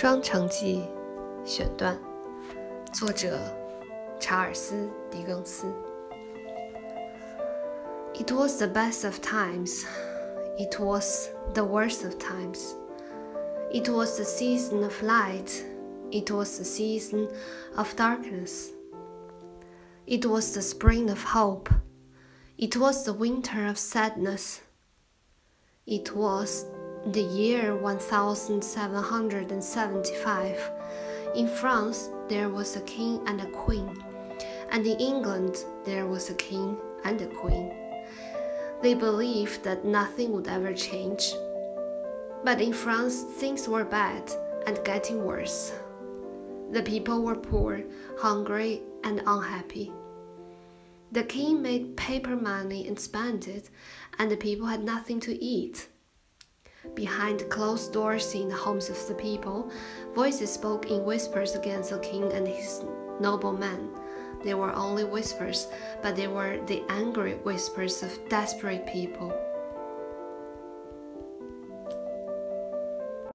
双城记选段，作者查尔斯·狄更斯。It was the best of times. It was the worst of times. It was the season of light. It was the season of darkness. It was the spring of hope. It was the winter of sadness. It was the year 1775. In France, there was a king and a queen, and in England, there was a king and a queen. They believed that nothing would ever change. But in France, things were bad and getting worse. The people were poor, hungry, and unhappy. The king made paper money and spent it, and the people had nothing to eat. Behind closed doors in the homes of the people, voices spoke in whispers against the king and his noblemen. They were only whispers, but they were the angry whispers of desperate people.